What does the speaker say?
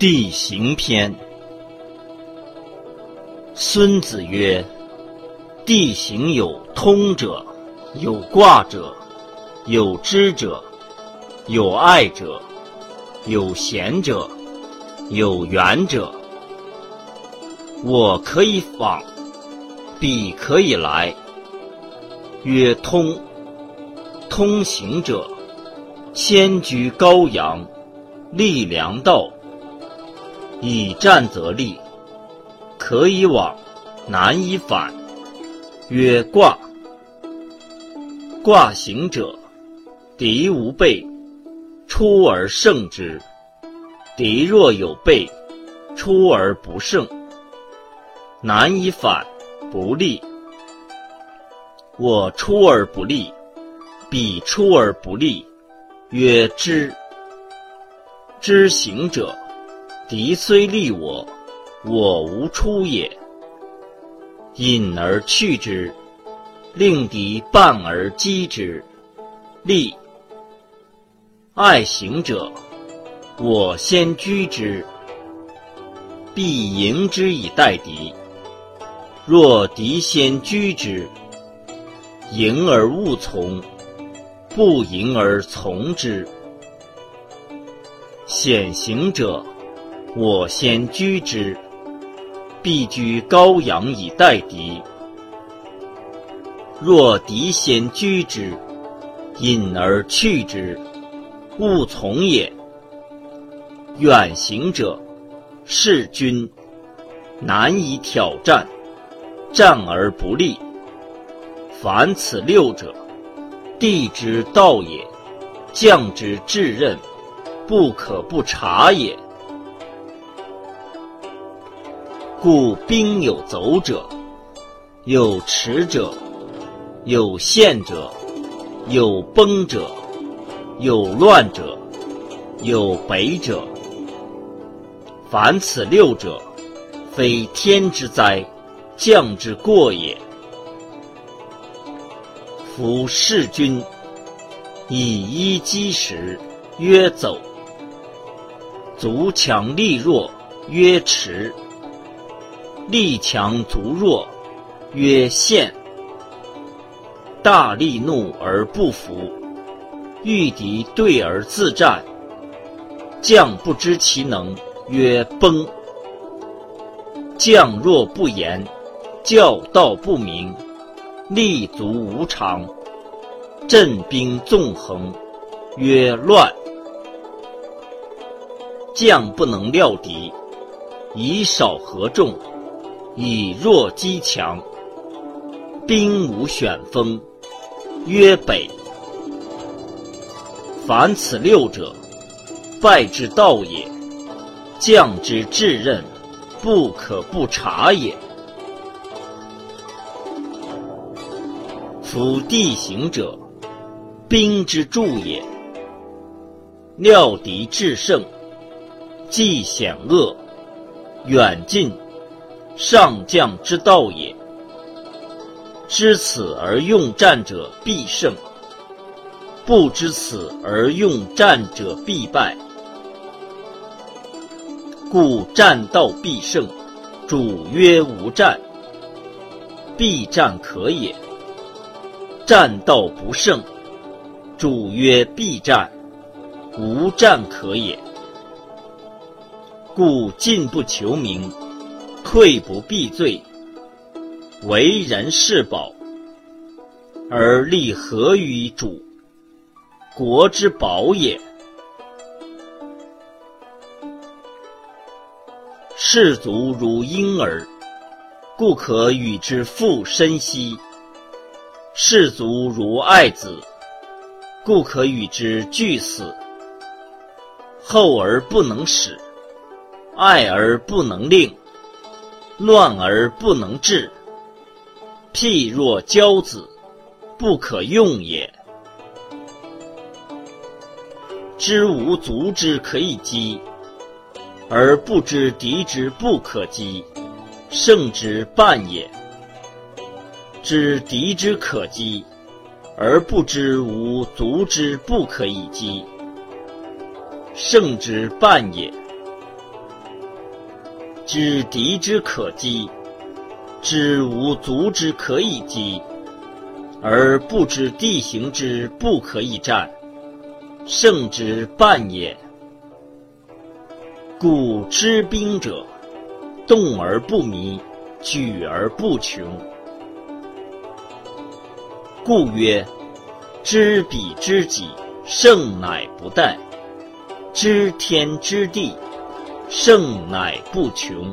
地形篇。孙子曰：“地形有通者，有卦者，有知者，有爱者，有贤者，有远者。我可以访，彼可以来。曰通。通行者，先居高阳，立良道。”以战则立，可以往，难以反。曰卦。卦行者，敌无备，出而胜之；敌若有备，出而不胜，难以反，不利。我出而不利，彼出而不利，曰知。知行者。敌虽利我，我无出也。引而去之，令敌半而击之，利。爱行者，我先居之，必迎之以待敌。若敌先居之，迎而勿从，不迎而从之。险行者。我先居之，必居高阳以待敌。若敌先居之，引而去之，勿从也。远行者，事君，难以挑战，战而不利。凡此六者，地之道也，将之至任，不可不察也。故兵有走者，有驰者，有陷者，有崩者，有乱者，有北者。凡此六者，非天之灾，将之过也。夫弑君，以一击十，曰走；足强力弱，曰驰。力强足弱，曰陷；大力怒而不服，遇敌对而自战，将不知其能，曰崩。将若不言，教道不明，立足无常，阵兵纵横，曰乱。将不能料敌，以少合众。以弱击强，兵无选锋，曰北。凡此六者，败之道也，将之至任，不可不察也。夫地形者，兵之助也。料敌制胜，计险恶，远近。上将之道也。知此而用战者必胜，不知此而用战者必败。故战道必胜，主曰无战，必战可也；战道不胜，主曰必战，无战可也。故进不求名。退不避罪，为人是宝，而立何于主？国之宝也。士卒如婴儿，故可与之父身兮；士卒如爱子，故可与之俱死。厚而不能使，爱而不能令。乱而不能治，譬若骄子，不可用也。知无足之可以击，而不知敌之不可击，胜之半也。知敌之可击，而不知无足之不可以击，胜之半也。知敌之可击，知无足之可以击，而不知地形之不可以战，胜之半也。故知兵者，动而不迷，举而不穷。故曰：知彼知己，胜乃不殆；知天知地，胜乃不穷。